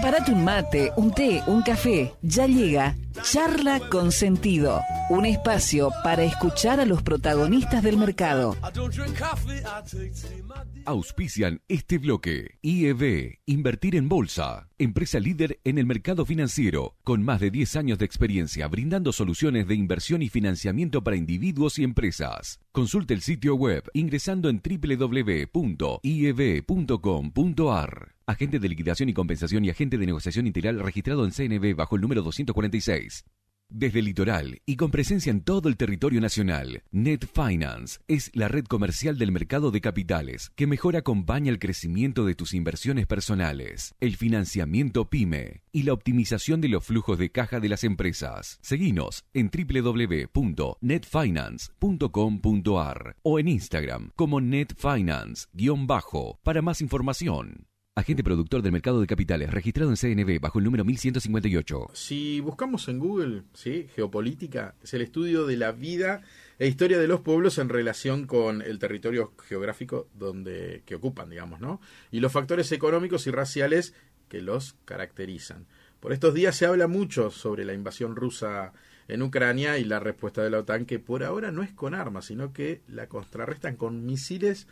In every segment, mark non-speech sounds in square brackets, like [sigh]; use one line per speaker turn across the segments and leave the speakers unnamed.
Prepárate un mate, un té, un café. Ya llega Charla con Sentido, un espacio para escuchar a los protagonistas del mercado.
Auspician este bloque. IEB, Invertir en Bolsa, empresa líder en el mercado financiero, con más de 10 años de experiencia brindando soluciones de inversión y financiamiento para individuos y empresas. Consulte el sitio web ingresando en www.ieb.com.ar. Agente de liquidación y compensación y agente de negociación integral registrado en CNB bajo el número 246. Desde el litoral y con presencia en todo el territorio nacional, Net Finance es la red comercial del mercado de capitales que mejor acompaña el crecimiento de tus inversiones personales, el financiamiento PYME y la optimización de los flujos de caja de las empresas. Seguinos en www.netfinance.com.ar o en Instagram como netfinance-bajo para más información. Agente productor del mercado de capitales, registrado en CNB bajo el número 1158.
Si buscamos en Google, ¿sí? Geopolítica, es el estudio de la vida e historia de los pueblos en relación con el territorio geográfico donde, que ocupan, digamos, ¿no? Y los factores económicos y raciales que los caracterizan. Por estos días se habla mucho sobre la invasión rusa en Ucrania y la respuesta de la OTAN, que por ahora no es con armas, sino que la contrarrestan con misiles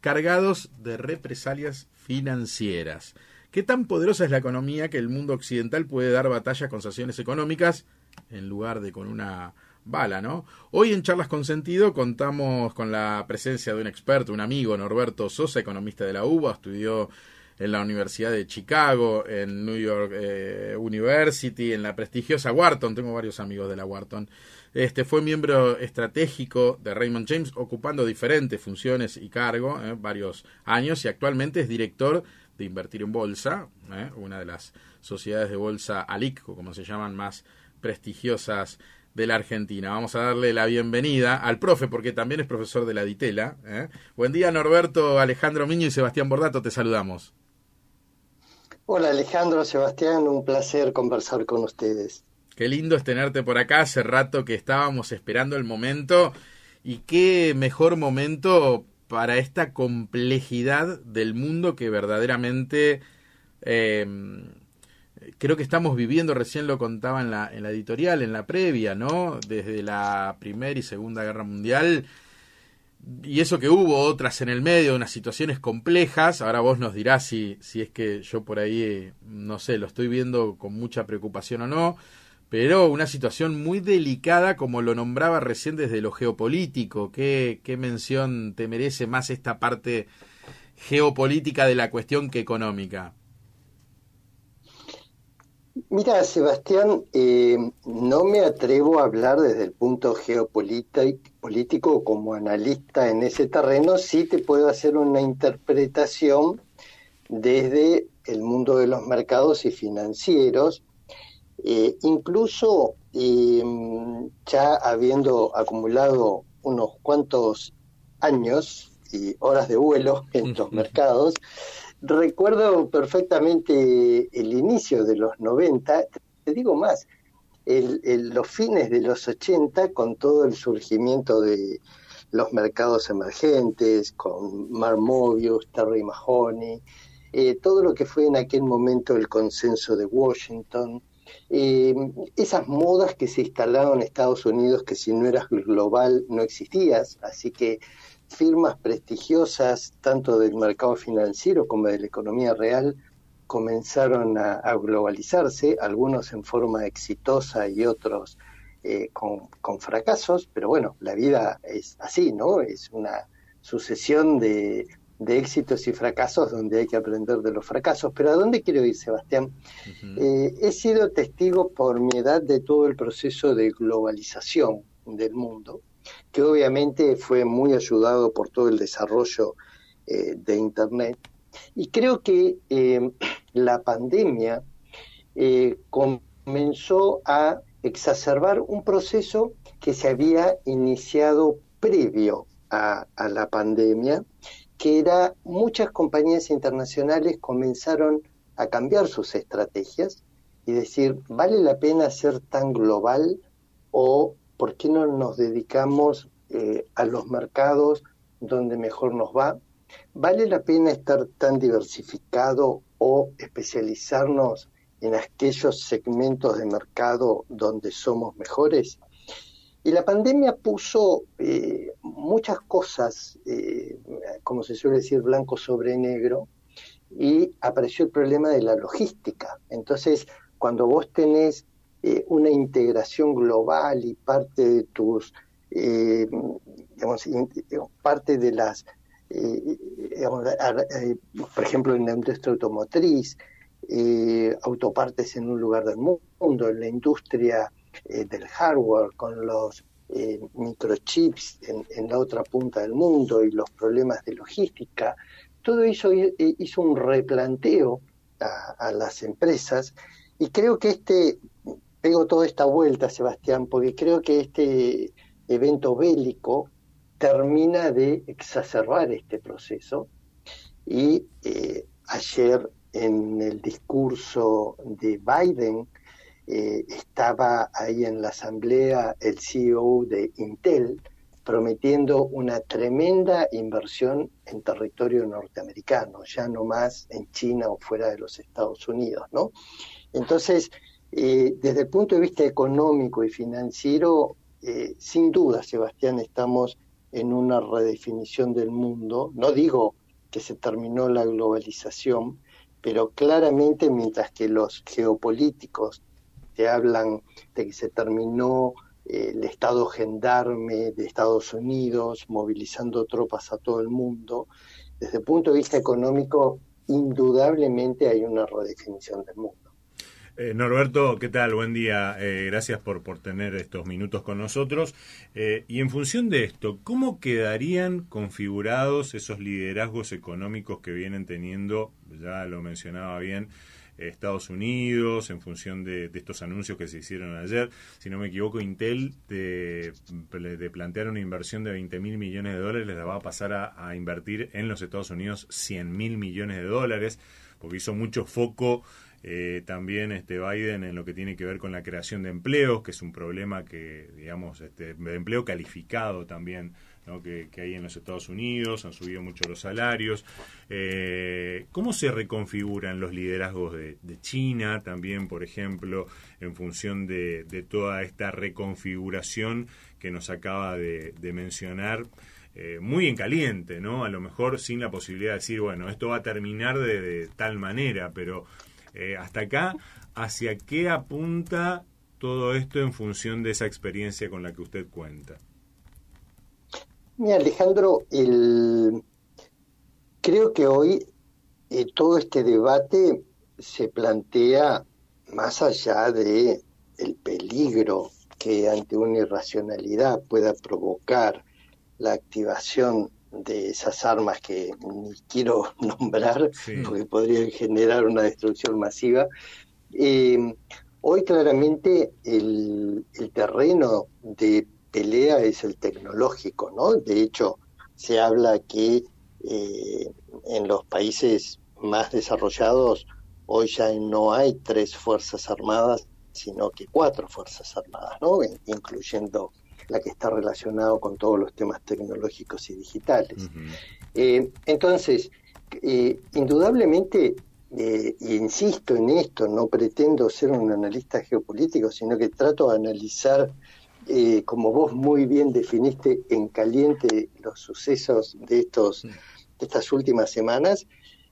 cargados de represalias financieras. ¿Qué tan poderosa es la economía que el mundo occidental puede dar batalla con sanciones económicas en lugar de con una bala, ¿no? Hoy en Charlas con Sentido contamos con la presencia de un experto, un amigo, Norberto Sosa, economista de la UBA, estudió en la Universidad de Chicago, en New York eh, University, en la prestigiosa Wharton, tengo varios amigos de la Wharton. Este, fue miembro estratégico de Raymond James, ocupando diferentes funciones y cargo eh, varios años y actualmente es director de Invertir en Bolsa, eh, una de las sociedades de bolsa ALIC, como se llaman, más prestigiosas de la Argentina. Vamos a darle la bienvenida al profe, porque también es profesor de la Ditela. Buen día, Norberto, Alejandro Miño y Sebastián Bordato, te saludamos.
Hola, Alejandro, Sebastián, un placer conversar con ustedes.
Qué lindo es tenerte por acá. Hace rato que estábamos esperando el momento. Y qué mejor momento para esta complejidad del mundo que verdaderamente em, creo que estamos viviendo, recién lo contaba en la, en la editorial, en la previa, ¿no? Desde la Primera y Segunda Guerra Mundial. Y eso que hubo otras en el medio, unas situaciones complejas. Ahora vos nos dirás si, si es que yo por ahí, no sé, lo estoy viendo con mucha preocupación o no pero una situación muy delicada como lo nombraba recién desde lo geopolítico. ¿Qué, qué mención te merece más esta parte geopolítica de la cuestión que económica?
Mira, Sebastián, eh, no me atrevo a hablar desde el punto geopolítico como analista en ese terreno, sí te puedo hacer una interpretación desde el mundo de los mercados y financieros, eh, incluso eh, ya habiendo acumulado unos cuantos años y horas de vuelo en [laughs] los mercados, recuerdo perfectamente el inicio de los 90, te digo más, los fines de los 80 con todo el surgimiento de los mercados emergentes, con Mar Mobius, Terry Mahoney, eh, todo lo que fue en aquel momento el consenso de Washington, eh, esas modas que se instalaron en Estados Unidos que si no eras global no existías, así que firmas prestigiosas tanto del mercado financiero como de la economía real comenzaron a, globalizarse, algunos en forma exitosa y otros eh, con, con, fracasos, pero bueno, la vida es así, ¿no? Es una sucesión de, de éxitos y fracasos donde hay que aprender de los fracasos. Pero ¿a dónde quiero ir, Sebastián? Eh, he sido testigo por mi edad de todo el proceso de globalización del mundo, que obviamente fue muy ayudado por todo el desarrollo eh, de Internet. Y creo que eh, [clears throat] la pandemia comenzó a exacerbar un proceso que se había iniciado previo a, a la pandemia que era muchas compañías internacionales comenzaron a cambiar sus estrategias y decir, ¿vale la pena ser tan global o por qué no nos dedicamos eh, a los mercados donde mejor nos va? ¿Vale la pena estar tan diversificado o especializarnos en aquellos segmentos de mercado donde somos mejores. Y la pandemia puso eh, muchas cosas, eh, como se suele decir, blanco sobre negro, y apareció el problema de la logística. Entonces, cuando vos tenés eh, una integración global y parte de tus, digamos, parte de las, por ejemplo, en la industria automotriz, autopartes en un lugar del mundo, en la industria eh, del hardware, con los eh, microchips en, la otra punta del mundo y los problemas de logística, todo eso hizo un replanteo a, las empresas y creo que este, pego toda esta vuelta, Sebastián, porque creo que este evento bélico termina de exacerbar este proceso y eh, ayer en el discurso de Biden eh, estaba ahí en la asamblea el CEO de Intel prometiendo una tremenda inversión en territorio norteamericano, ya no más en China o fuera de los Estados Unidos, ¿no? Entonces, eh, desde el punto de vista económico y financiero, eh, sin duda, Sebastián, estamos en una redefinición del mundo. No digo que se terminó la globalización, pero claramente mientras que los geopolíticos hablan de que se terminó eh, el estado gendarme de Estados Unidos, movilizando tropas a todo el mundo. Desde el punto de vista económico, indudablemente hay una redefinición del mundo.
Eh, Norberto, ¿qué tal? Buen día. Eh, gracias por, por tener estos minutos con nosotros. y en función de esto, ¿cómo quedarían configurados esos liderazgos económicos que vienen teniendo, ya lo mencionaba bien, Estados Unidos, en función de, estos anuncios que se hicieron ayer. Si no me equivoco, Intel de, plantear una inversión de 20 mil millones de dólares, la va a pasar a, invertir en los Estados Unidos 100 mil millones de dólares, porque hizo mucho foco eh, también este Biden en lo que tiene que ver con la creación de empleos, que es un problema que, digamos, este, de empleo calificado también que, hay en los Estados Unidos, han subido mucho los salarios. Eh, ¿Cómo se reconfiguran los liderazgos de, China también, por ejemplo, en función de, toda esta reconfiguración que nos acaba de, mencionar? Eh, muy en caliente, ¿no? A lo mejor sin la posibilidad de decir, bueno, esto va a terminar de, tal manera, pero eh, hasta acá, ¿hacia qué apunta todo esto en función de esa experiencia con la que usted cuenta?
Mira, Alejandro, creo que hoy eh, todo este debate se plantea más allá de el peligro que ante una irracionalidad pueda provocar la activación de esas armas que ni quiero [laughs] nombrar porque podrían generar una destrucción masiva. Eh, hoy claramente el, el terreno de pelea es el tecnológico, ¿no? De hecho, se habla que eh, en los países más desarrollados hoy ya no hay tres fuerzas armadas, sino que cuatro fuerzas armadas, ¿no? Incluyendo la que está relacionada con todos los temas tecnológicos y digitales. Eh, entonces, eh, indudablemente, insisto en esto, no pretendo ser un analista geopolítico, sino que trato de analizar eh, como vos muy bien definiste en caliente los sucesos de, estos, de estas últimas semanas,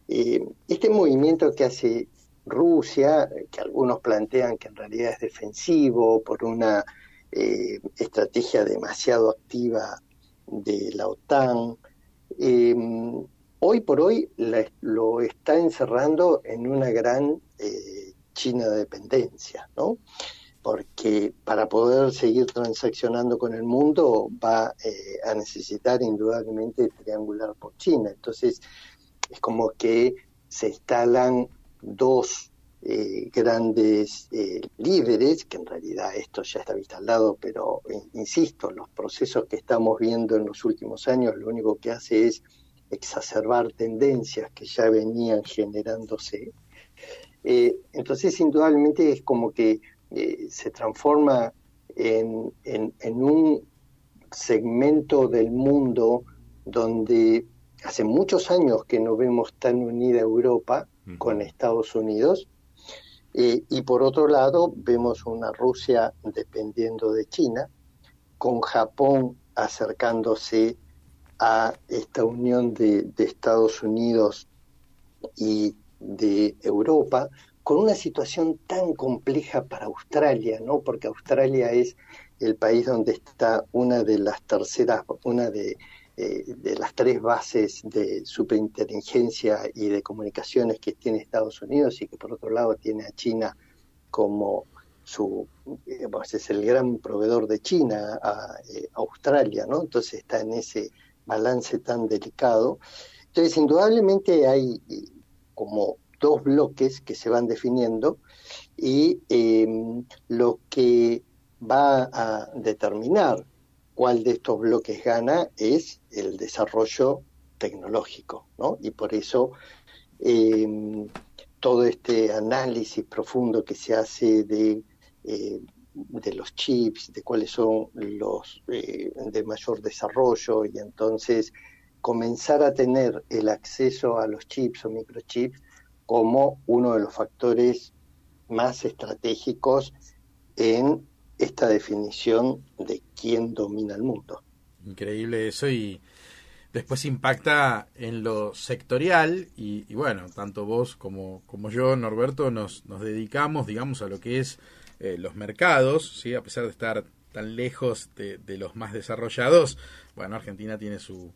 eh, este movimiento que hace Rusia, que algunos plantean que en realidad es defensivo por una eh, estrategia demasiado activa de la OTAN, hoy por hoy lo está encerrando en una gran China dependencia, ¿no? porque para poder seguir transaccionando con el mundo va eh, a necesitar indudablemente triangular por China. Entonces, es como que se instalan dos eh, grandes eh, líderes, que en realidad esto ya está instalado, pero insisto, los procesos que estamos viendo en los últimos años lo único que hace es exacerbar tendencias que ya venían generándose. entonces, indudablemente es como que eh, se transforma en, en, un segmento del mundo donde hace muchos años que no vemos tan unida Europa con Estados Unidos. Eh, y por otro lado, vemos una Rusia dependiendo de China, con Japón acercándose a esta unión de, Estados Unidos y de Europa, con una situación tan compleja para Australia, ¿no? Porque Australia es el país donde está una de las terceras, una de, eh, de las tres bases de superinteligencia y de comunicaciones que tiene Estados Unidos y que por otro lado tiene a China como su, es el gran proveedor de China a, eh, Australia, ¿no? Entonces está en ese balance tan delicado. Entonces, indudablemente hay eh, como dos bloques que se van definiendo y em, lo que va a determinar cuál de estos bloques gana es el desarrollo tecnológico, ¿no? Y por eso em, todo este análisis profundo que se hace de eh, de los chips, de cuáles son los eh, de mayor desarrollo y entonces comenzar a tener el acceso a los chips o microchips como uno de los factores más estratégicos en esta definición de quién domina el mundo.
Increíble eso y después impacta en lo sectorial y, bueno, tanto vos como, como yo, Norberto, nos, nos dedicamos, digamos, a lo que es eh, los mercados, ¿sí? a pesar de estar tan lejos de, los más desarrollados, bueno, Argentina tiene su,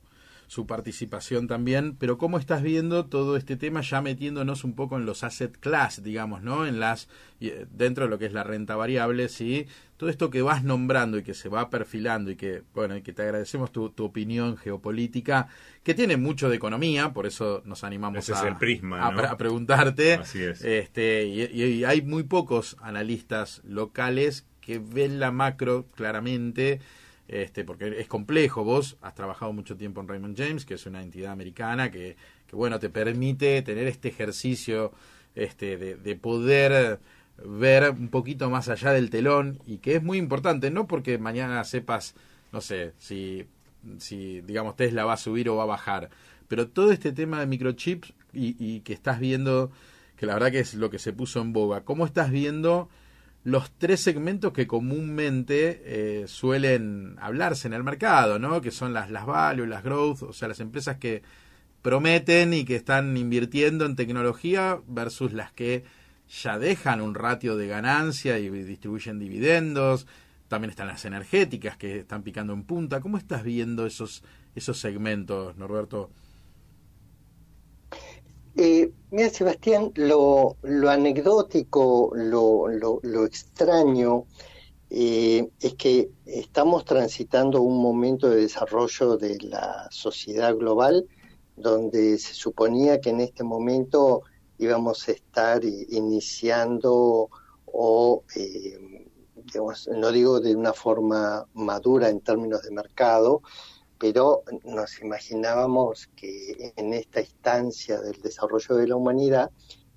su participación también, pero ¿cómo estás viendo todo este tema ya metiéndonos un poco en los asset class, digamos, ¿no? En las eh, dentro de lo que es la renta variable, sí, todo esto que vas nombrando y que se va perfilando y que bueno, y que te agradecemos tu, tu opinión geopolítica, que tiene mucho de economía, por eso nos animamos
a,
el
prisma,
a, preguntarte.
Así es.
Este, y, hay muy pocos analistas locales que ven la macro claramente. Este, porque es complejo. Vos has trabajado mucho tiempo en Raymond James, que es una entidad americana que, bueno, te permite tener este ejercicio este, de, de poder ver un poquito más allá del telón y que es muy importante, no porque mañana sepas, no sé, si, si digamos Tesla va a subir o va a bajar, pero todo este tema de microchips y, y que estás viendo, que la verdad que es lo que se puso en boga, ¿cómo estás viendo los tres segmentos que comúnmente eh, suelen hablarse en el mercado, ¿no? Que son las, las value, las growth, o sea, las empresas que prometen y que están invirtiendo en tecnología versus las que ya dejan un ratio de ganancia y distribuyen dividendos. También están las energéticas que están picando en punta. ¿Cómo estás viendo esos, esos segmentos, Norberto?
Eh, mira, Sebastián, lo, lo anecdótico, lo, lo, extraño, eh, es que estamos transitando un momento de desarrollo de la sociedad global donde se suponía que en este momento íbamos a estar iniciando o, eh, no digo de una forma madura en términos de mercado, pero nos imaginábamos que en esta instancia del desarrollo de la humanidad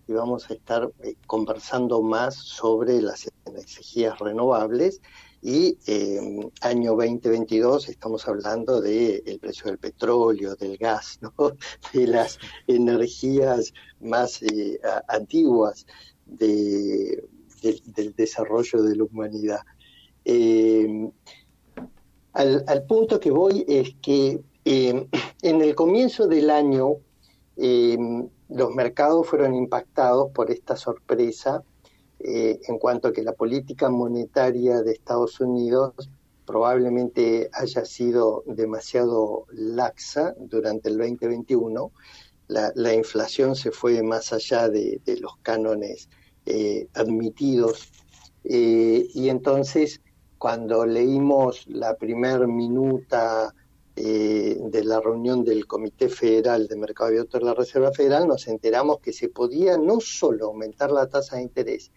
íbamos a estar eh, conversando más sobre las energías renovables y eh, año 2022 estamos hablando del el precio del petróleo, del gas, [laughs] de las energías más eh, antiguas de, del desarrollo de la humanidad. Eh, al, punto que voy es que [clears throat] en el comienzo del año los mercados fueron impactados por esta sorpresa eh, en cuanto a que la política monetaria de Estados Unidos probablemente haya sido demasiado laxa durante el 2021. La, inflación se fue más allá de, los cánones eh, admitidos eh, y entonces cuando leímos la primer minuta de la reunión del Comité Federal de Mercado Abierto de la Reserva Federal, nos enteramos que se podía no solo aumentar la tasa de interés,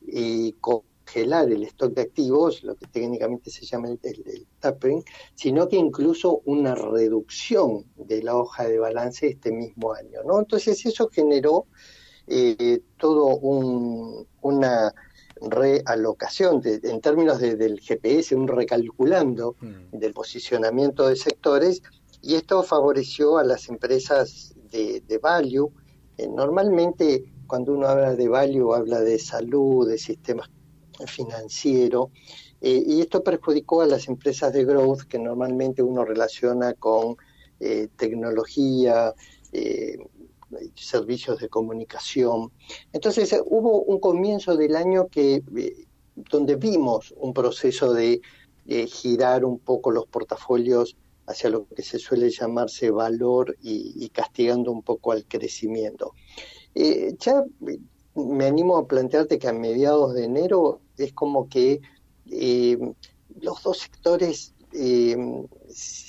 y congelar el stock de activos, lo que técnicamente se llama el, el, sino que incluso una reducción de la hoja de balance este mismo año. ¿no? Entonces eso generó eh, todo un, una realocación en términos del GPS, un recalculando mm. del posicionamiento de sectores y esto favoreció a las empresas de, value. Eh, normalmente cuando uno habla de value habla de salud, de sistemas financieros, eh, y esto perjudicó a las empresas de growth que normalmente uno relaciona con eh, tecnología, servicios de comunicación. Entonces hubo un comienzo del año que donde vimos un proceso de girar un poco los portafolios hacia lo que se suele llamarse valor y, castigando un poco al crecimiento. Eh, ya me animo a plantearte que a mediados de enero es como que eh, los dos sectores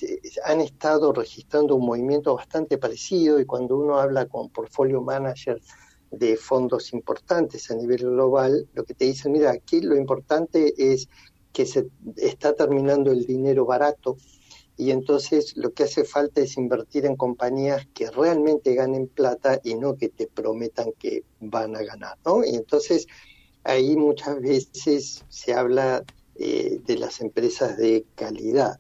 eh, han estado registrando un movimiento bastante parecido y cuando uno habla con portfolio manager de fondos importantes a nivel global, lo que te dicen, mira, aquí lo importante es que se está terminando el dinero barato, y entonces lo que hace falta es invertir en compañías que realmente ganen plata y no que te prometan que van a ganar, ¿no? Y entonces ahí muchas veces se habla eh, de las empresas de calidad.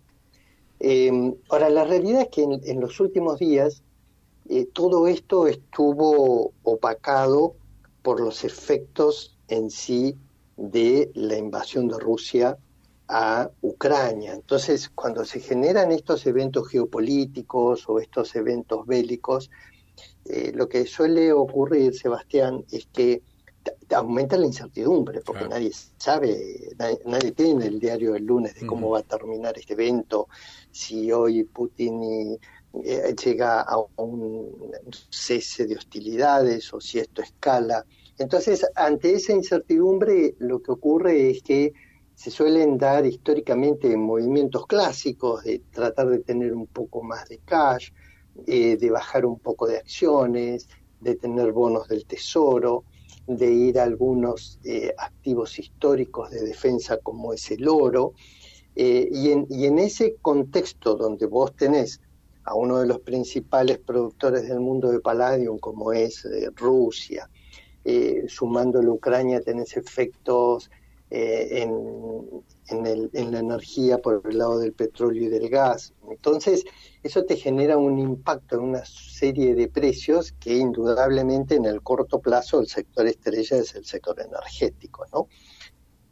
Em, ahora, la realidad es que en, los últimos días eh, todo esto estuvo opacado por los efectos en sí de la invasión de Rusia a Ucrania. Entonces, cuando se generan estos eventos geopolíticos o estos eventos bélicos, eh, lo que suele ocurrir, Sebastián, es que aumenta la incertidumbre, porque nadie sabe, nadie, tiene el diario del lunes de cómo va a terminar este evento, si hoy Putin eh, llega a un cese de hostilidades o si esto escala. Entonces, ante esa incertidumbre, lo que ocurre es que se suelen dar históricamente movimientos clásicos de tratar de tener un poco más de cash, eh, de bajar un poco de acciones, de tener bonos del tesoro, de ir a algunos eh, activos históricos de defensa como es el oro. Eh, y, en, y, en, ese contexto donde vos tenés a uno de los principales productores del mundo de palladium como es Rusia, sumando la Ucrania tenés efectos eh, en, el, en, la energía por el lado del petróleo y del gas. Entonces, eso te genera un impacto en una serie de precios que indudablemente en el corto plazo el sector estrella es el sector energético, ¿no?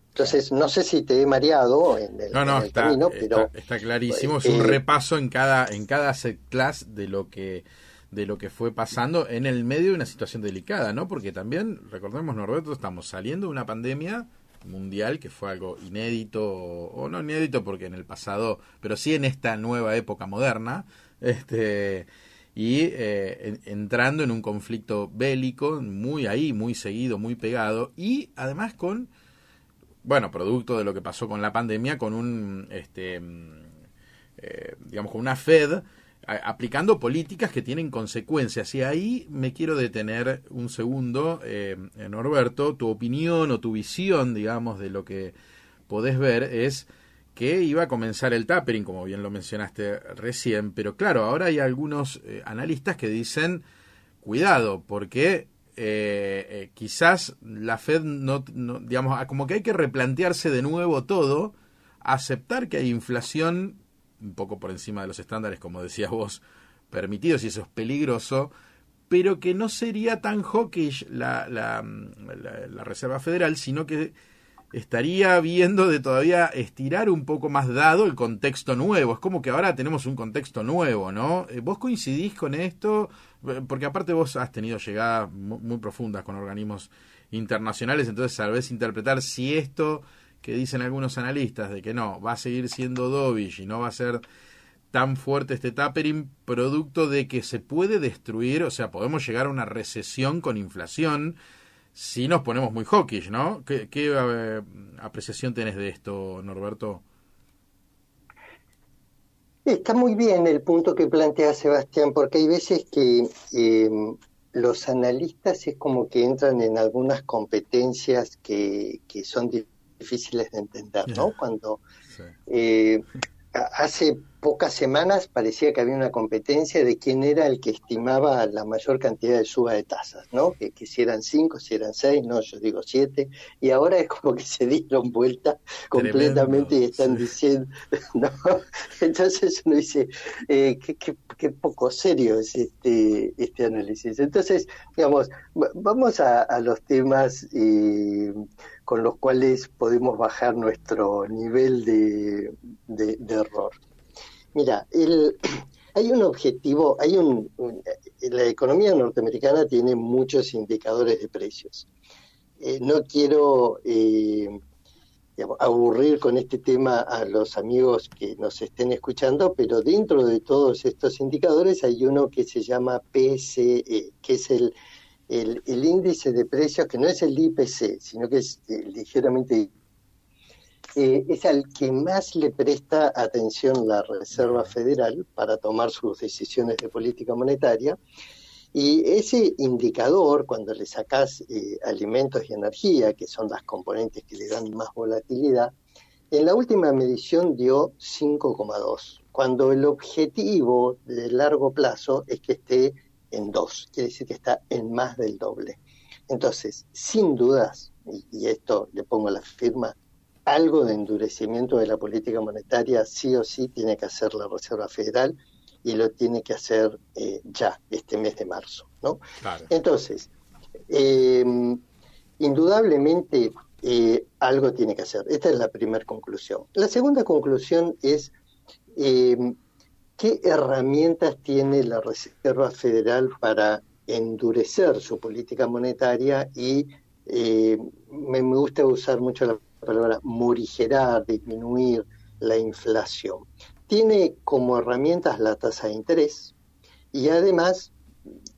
Entonces, no sé si te he mareado en el,
no, no, está, camino, pero... Está, clarísimo, es un eh, repaso en cada, en cada class de lo que de lo que fue pasando en el medio de una situación delicada, ¿no? Porque también, recordemos, Norberto, estamos saliendo de una pandemia mundial, que fue algo inédito, o no inédito porque en el pasado, pero sí en esta nueva época moderna, este, y eh, entrando en un conflicto bélico muy ahí, muy seguido, muy pegado, y además con, bueno, producto de lo que pasó con la pandemia, con un, este, mm, eh, digamos, con una Fed aplicando políticas que tienen consecuencias. Y ahí me quiero detener un segundo, eh, Norberto, tu opinión o tu visión, digamos, de lo que podés ver es que iba a comenzar el tapering, como bien lo mencionaste recién, pero claro, ahora hay algunos eh, analistas que dicen, cuidado, porque eh, eh, quizás la Fed no, no, digamos, como que hay que replantearse de nuevo todo, aceptar que hay inflación un poco por encima de los estándares, como decías vos, permitidos, y eso es peligroso, pero que no sería tan hawkish la, la, la, Reserva Federal, sino que estaría viendo de todavía estirar un poco más dado el contexto nuevo. Es como que ahora tenemos un contexto nuevo, ¿no? Eh, ¿Vos coincidís con esto? Eh, porque aparte vos has tenido llegadas muy profundas con organismos internacionales, entonces sabés interpretar si esto que dicen algunos analistas de que no, va a seguir siendo dovish y no va a ser tan fuerte este tapering, producto de que se puede destruir, o sea, podemos llegar a una recesión con inflación si nos ponemos muy hawkish, ¿no? ¿Qué, eh, apreciación tenés de esto, Norberto?
Está muy bien el punto que plantea Sebastián, porque hay veces que eh, los analistas es como que entran en algunas competencias que, que son difíciles de entender, ¿no? Cuando eh, hace pocas semanas parecía que había una competencia de quién era el que estimaba la mayor cantidad de suba de tasas, ¿no? Que, si eran cinco, si eran seis, no, yo digo siete, y ahora es como que se dieron vuelta completamente y están diciendo, [laughs] ¿no? Entonces uno dice, eh, qué, poco serio es este, este análisis. Entonces, digamos, vamos a, los temas eh, con los cuales podemos bajar nuestro nivel de, error. Mira, [clears throat] hay un objetivo, hay un, la economía norteamericana tiene muchos indicadores de precios. Eh, no quiero eh, aburrir con este tema a los amigos que nos estén escuchando, pero dentro de todos estos indicadores hay uno que se llama PCE, que es el, el, el índice de precios, que no es el IPC, sino que es eh, ligeramente eh, es al que más le presta atención la Reserva Federal para tomar sus decisiones de política monetaria. Y ese indicador, cuando le sacas eh, alimentos y energía, que son las componentes que le dan más volatilidad, en la última medición dio 5,2, cuando el objetivo de largo plazo es que esté en 2, quiere decir que está en más del doble. Entonces, sin dudas, y esto le pongo la firma, algo de endurecimiento de la política monetaria sí o sí tiene que hacer la Reserva Federal y lo tiene que hacer eh, ya, este mes de marzo. ¿no? Entonces, eh, indudablemente eh, algo tiene que hacer. Esta es la primera conclusión. La segunda conclusión es qué herramientas tiene la Reserva Federal para endurecer su política monetaria y me gusta usar mucho la palabra morigerar, disminuir la inflación. Tiene como herramientas la tasa de interés y además,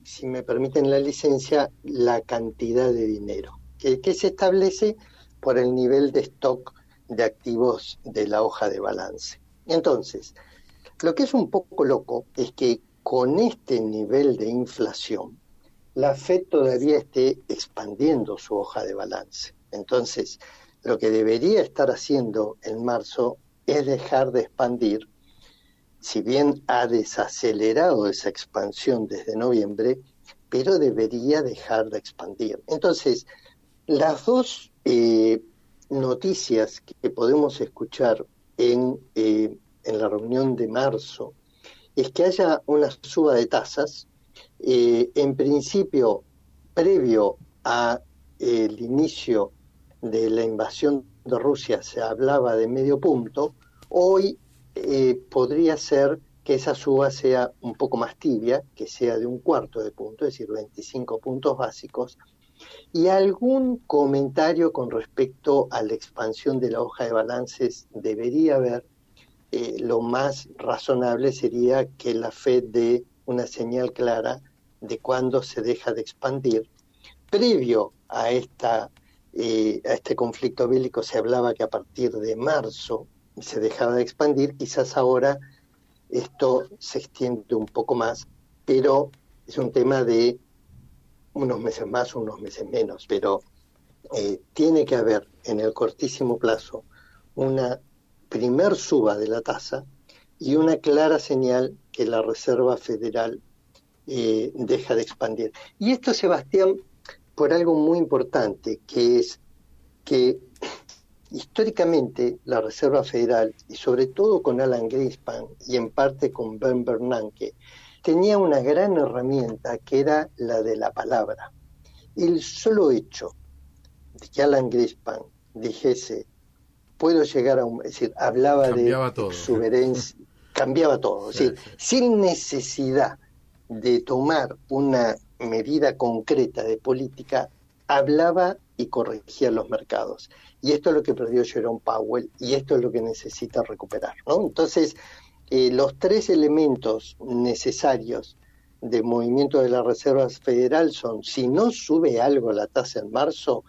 si me permiten la licencia, la cantidad de dinero, que, que se establece por el nivel de stock de activos de la hoja de balance. Entonces, lo que es un poco loco es que con este nivel de inflación, la Fed todavía esté expandiendo su hoja de balance. Entonces, lo que debería estar haciendo en marzo es dejar de expandir, si bien ha desacelerado esa expansión desde noviembre, pero debería dejar de expandir. Entonces, las dos eh, noticias que podemos escuchar en, eh, en, la reunión de marzo es que haya una suba de tasas, eh, en principio previo al inicio de la invasión de Rusia se hablaba de medio punto, hoy eh, podría ser que esa suba sea un poco más tibia, que sea de un cuarto de punto, es decir, 25 puntos básicos, y algún comentario con respecto a la expansión de la hoja de balances debería haber. Eh, lo más razonable sería que la Fed dé una señal clara de cuándo se deja de expandir. Previo a esta eh, a este conflicto bélico se hablaba que a partir de marzo se dejaba de expandir, quizás ahora esto se extiende un poco más, pero es un tema de unos meses más, unos meses menos, pero eh, tiene que haber en el cortísimo plazo una primer suba de la tasa y una clara señal que la Reserva Federal eh, deja de expandir. Y esto, Sebastián, por algo muy importante, que es que históricamente la Reserva Federal, y sobre todo con Alan Greenspan y en parte con Ben Bernanke, tenía una gran herramienta que era la de la palabra. El solo hecho de que Alan Greenspan dijese, puedo llegar a un... Es decir, hablaba de exuberancia, [laughs] cambiaba todo. Es decir, sin necesidad de tomar una medida concreta de política, hablaba y corregía los mercados. Y esto es lo que perdió Jerome Powell y esto es lo que necesita recuperar. ¿no? Entonces, eh, los tres elementos necesarios de movimiento de la Reserva Federal son, si no sube algo la tasa en marzo,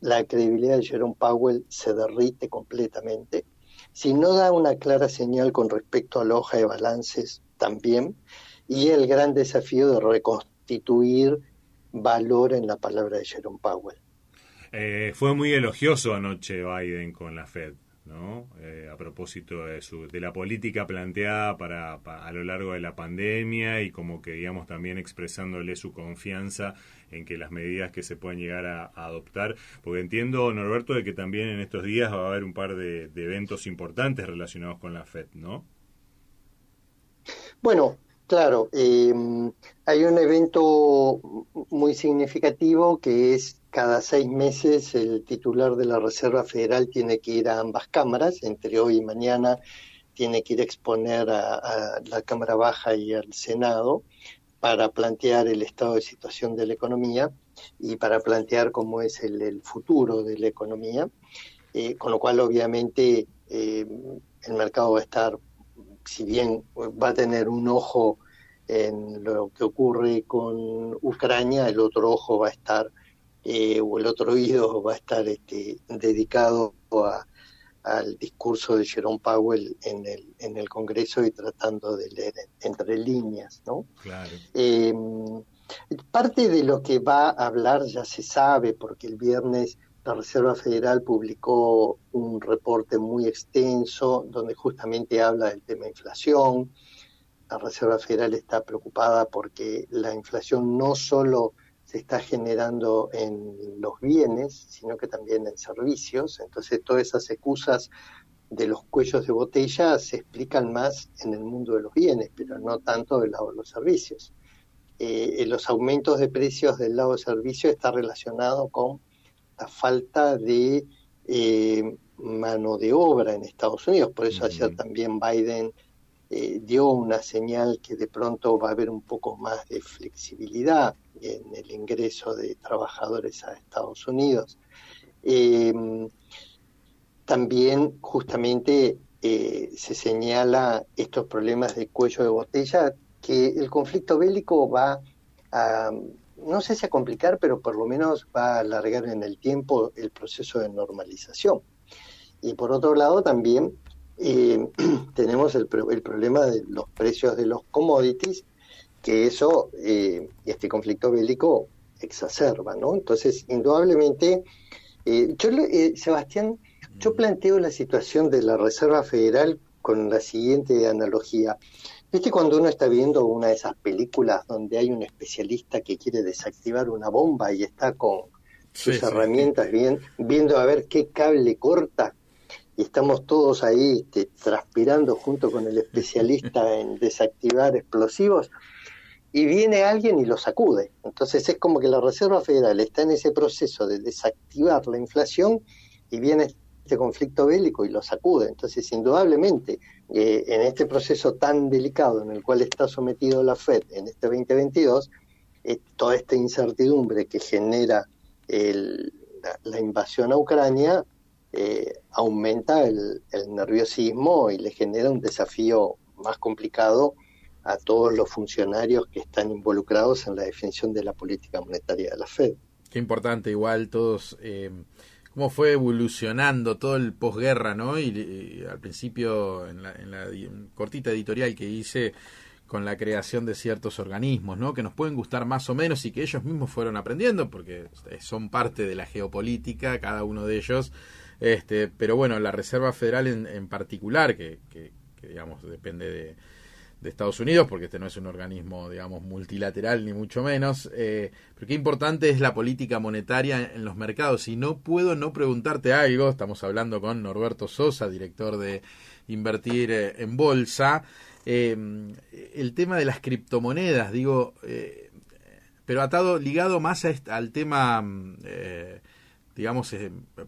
la credibilidad de Jerome Powell se derrite completamente. Si no da una clara señal con respecto a la hoja de balances, también. Y el gran desafío de reconstituir valor en la palabra de Jerome Powell.
Eh, fue muy elogioso anoche Biden con la Fed. ¿No? Eh, a propósito de, su, de la política planteada para, a lo largo de la pandemia y como que digamos también expresándole su confianza en que las medidas que se pueden llegar a, adoptar, porque entiendo, Norberto, de que también en estos días va a haber un par de, eventos importantes relacionados con la FED, ¿no?
Bueno, claro, eh, hay un evento muy significativo que es cada seis meses el titular de la Reserva Federal tiene que ir a ambas cámaras, entre hoy y mañana tiene que ir a exponer a, la Cámara Baja y al Senado para plantear el estado de situación de la economía y para plantear cómo es el, futuro de la economía, eh, con lo cual obviamente eh, el mercado va a estar, si bien va a tener un ojo en lo que ocurre con Ucrania, el otro ojo va a estar eh, o el otro oído va a estar este, dedicado a, al discurso de Jerome Powell en el, en el Congreso y tratando de leer entre líneas, ¿no?
Claro.
Em, parte de lo que va a hablar ya se sabe, porque el viernes la Reserva Federal publicó un reporte muy extenso donde justamente habla del tema inflación. La Reserva Federal está preocupada porque la inflación no solo se está generando en los bienes, sino que también en servicios. Entonces, todas esas excusas de los cuellos de botella se explican más en el mundo de los bienes, pero no tanto del lado de los servicios. Eh, los aumentos de precios del lado de servicios está relacionado con la falta de eh, mano de obra en Estados Unidos. Por eso ayer también Biden eh, dio una señal que de pronto va a haber un poco más de flexibilidad en el ingreso de trabajadores a Estados Unidos. Em, también justamente eh, se señala estos problemas de cuello de botella, que el conflicto bélico va a, no sé si a complicar, pero por lo menos va a alargar en el tiempo el proceso de normalización. Y por otro lado también eh, [clears throat] tenemos el, el, problema de los precios de los commodities, que eso, eh, este conflicto bélico exacerba, ¿no? Entonces, indudablemente, eh, yo, eh, Sebastián, yo mm. planteo la situación de la Reserva Federal con la siguiente analogía. ¿Viste cuando uno está viendo una de esas películas donde hay un especialista que quiere desactivar una bomba y está con sus herramientas Bien, viendo a ver qué cable corta? Y estamos todos ahí este, transpirando junto con el especialista [laughs] en desactivar explosivos y viene alguien y lo sacude. Entonces es como que la Reserva Federal está en ese proceso de desactivar la inflación y viene este conflicto bélico y lo sacude. Entonces, indudablemente, eh, en este proceso tan delicado en el cual está sometido la Fed en este 2022, eh, toda esta incertidumbre que genera la, invasión a Ucrania eh, aumenta el nerviosismo y le genera un desafío más complicado a todos los funcionarios que están involucrados en la definición de la política monetaria de la Fed.
Qué importante, igual todos, eh, cómo fue evolucionando todo el posguerra, ¿no? Y, al principio, en la, cortita editorial que hice con la creación de ciertos organismos, ¿no? Que nos pueden gustar más o menos y que ellos mismos fueron aprendiendo, porque son parte de la geopolítica, cada uno de ellos. Este, pero bueno, la Reserva Federal en, particular, que digamos depende de, de Estados Unidos, porque este no es un organismo, digamos, multilateral, ni mucho menos. Eh, pero qué importante es la política monetaria en los mercados. Y no puedo no preguntarte algo, estamos hablando con Norberto Sosa, director de Invertir eh, en Bolsa, eh, el tema de las criptomonedas, digo, pero atado, ligado más al tema digamos,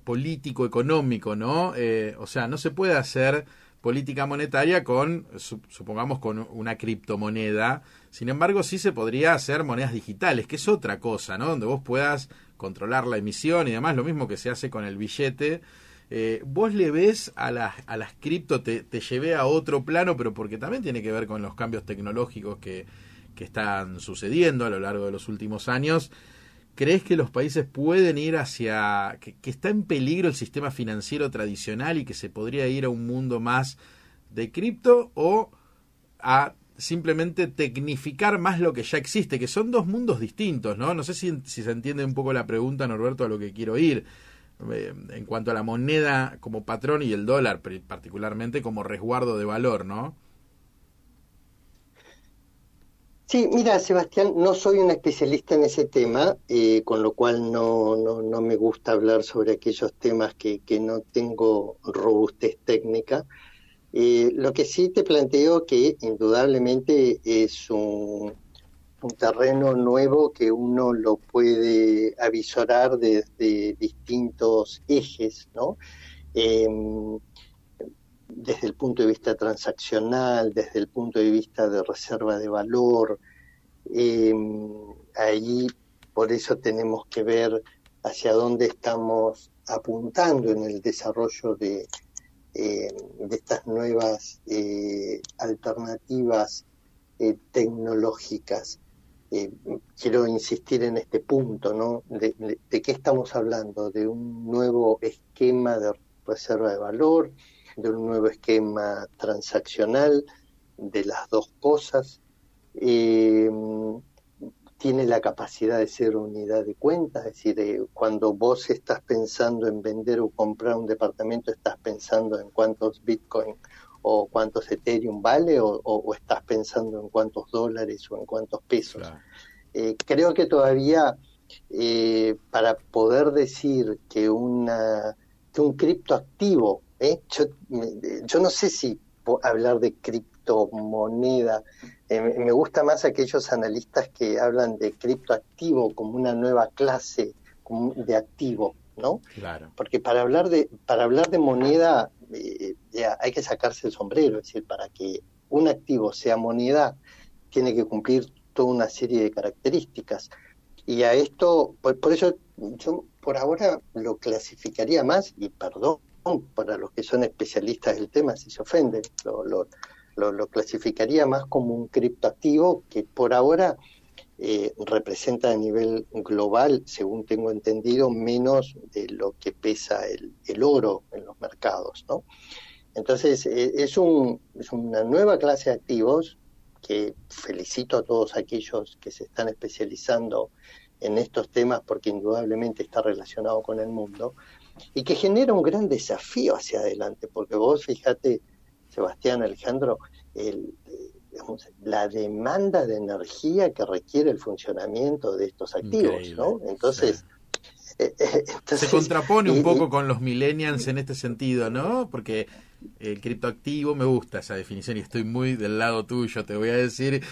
político, económico, ¿no? o sea, no se puede hacer política monetaria con, supongamos, con una criptomoneda. Sin embargo, sí se podría hacer monedas digitales, que es otra cosa, ¿no? Donde vos puedas controlar la emisión y demás, lo mismo que se hace con el billete. Eh, vos le ves a las, a las cripto, te, te llevé a otro plano, pero porque también tiene que ver con los cambios tecnológicos que, que están sucediendo a lo largo de los últimos años. ¿Crees que los países pueden ir hacia, que, está en peligro el sistema financiero tradicional y que se podría ir a un mundo más de cripto o a simplemente tecnificar más lo que ya existe, que son dos mundos distintos, ¿no? No sé si, se entiende un poco la pregunta, Norberto, a lo que quiero ir. eh, en cuanto a la moneda como patrón y el dólar particularmente como resguardo de valor, ¿no?
Sí, mira, Sebastián, no soy un especialista en ese tema, eh, con lo cual no, no, no, me gusta hablar sobre aquellos temas que, que no tengo robustez técnica. Eh, lo que sí te planteo que indudablemente es un, un terreno nuevo que uno lo puede avisorar desde distintos ejes, ¿no? Em, desde el punto de vista transaccional, desde el punto de vista de reserva de valor. Eh, ahí por eso tenemos que ver hacia dónde estamos apuntando en el desarrollo de, eh, estas nuevas eh, alternativas eh, tecnológicas. quiero insistir en este punto, ¿no? De, qué estamos hablando? ¿De un nuevo esquema de reserva de valor? De un nuevo esquema transaccional de las dos cosas. Eh, tiene la capacidad de ser unidad de cuenta, es decir, eh, cuando vos estás pensando en vender o comprar un departamento, estás pensando en cuántos Bitcoin o cuántos Ethereum vale o, estás pensando en cuántos dólares o en cuántos pesos. Eh, creo que todavía para poder decir que, una, que un criptoactivo ¿eh? Yo, no sé si hablar de criptomoneda. Eh, me gusta más aquellos analistas que hablan de criptoactivo como una nueva clase de activo, ¿no?
Claro.
Porque para hablar de para hablar de moneda eh, hay que sacarse el sombrero, es decir, para que un activo sea moneda tiene que cumplir toda una serie de características. Y a esto, por, por eso yo por ahora lo clasificaría más, y perdón para los que son especialistas del tema si se ofenden, lo, lo, clasificaría más como un criptoactivo que por ahora eh, representa a nivel global, según tengo entendido, menos de lo que pesa el, el oro en los mercados. ¿no? Entonces, eh, es, un, es una nueva clase de activos que felicito a todos aquellos que se están especializando en estos temas porque indudablemente está relacionado con el mundo, y que genera un gran desafío hacia adelante, porque vos fíjate, Sebastián Alejandro, el, la demanda de energía que requiere el funcionamiento de estos activos, ¿no? Entonces,
eh, eh, se contrapone un poco con los millennials en este sentido, ¿no? Porque el criptoactivo, me gusta esa definición y estoy muy del lado tuyo, te voy a decir,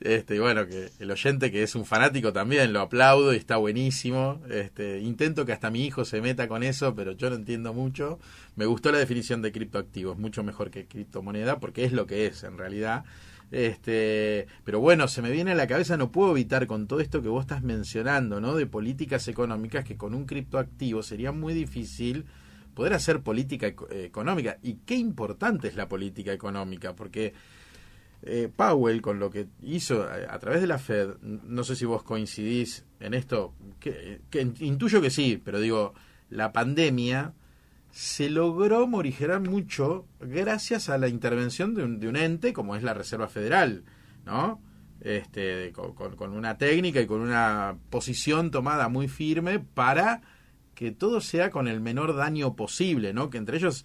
este, bueno, que el oyente que es un fanático también lo aplaudo y está buenísimo, este, intento que hasta mi hijo se meta con eso, pero yo no entiendo mucho, me gustó la definición de criptoactivo, es mucho mejor que criptomoneda porque es lo que es en realidad, este, pero bueno, se me viene a la cabeza, no puedo evitar con todo esto que vos estás mencionando, ¿no? De políticas económicas que con un criptoactivo sería muy difícil poder hacer política económica. Y qué importante es la política económica, porque eh, Powell, con lo que hizo a, través de la Fed, no sé si vos coincidís en esto, que, intuyo que sí, pero digo, la pandemia se logró morigerar mucho gracias a la intervención de un, ente como es la Reserva Federal, ¿no? Este, con una técnica y con una posición tomada muy firme para que todo sea con el menor daño posible, ¿no? Que entre ellos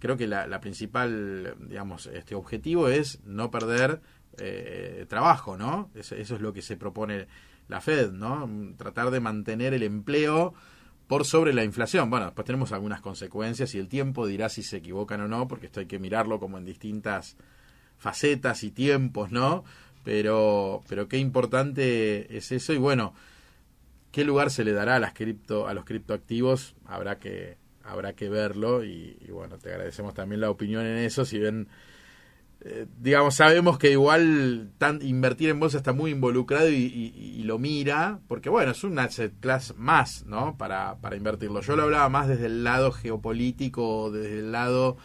creo que la, principal, digamos, este objetivo es no perder eh, trabajo, ¿no? Eso, es lo que se propone la Fed, ¿no? Tratar de mantener el empleo por sobre la inflación. Bueno, después tenemos algunas consecuencias y el tiempo dirá si se equivocan o no, porque esto hay que mirarlo como en distintas facetas y tiempos, ¿no? Pero, pero qué importante es eso y bueno, ¿Qué lugar se le dará a, las cripto, a los criptoactivos? Habrá que, habrá que verlo y, bueno, te agradecemos también la opinión en eso. Si ven, eh, digamos, sabemos que igual invertir en bolsa está muy involucrado y, lo mira, porque bueno, es un asset class más, ¿no? Para, para invertirlo. Yo lo hablaba más desde el lado geopolítico, desde el lado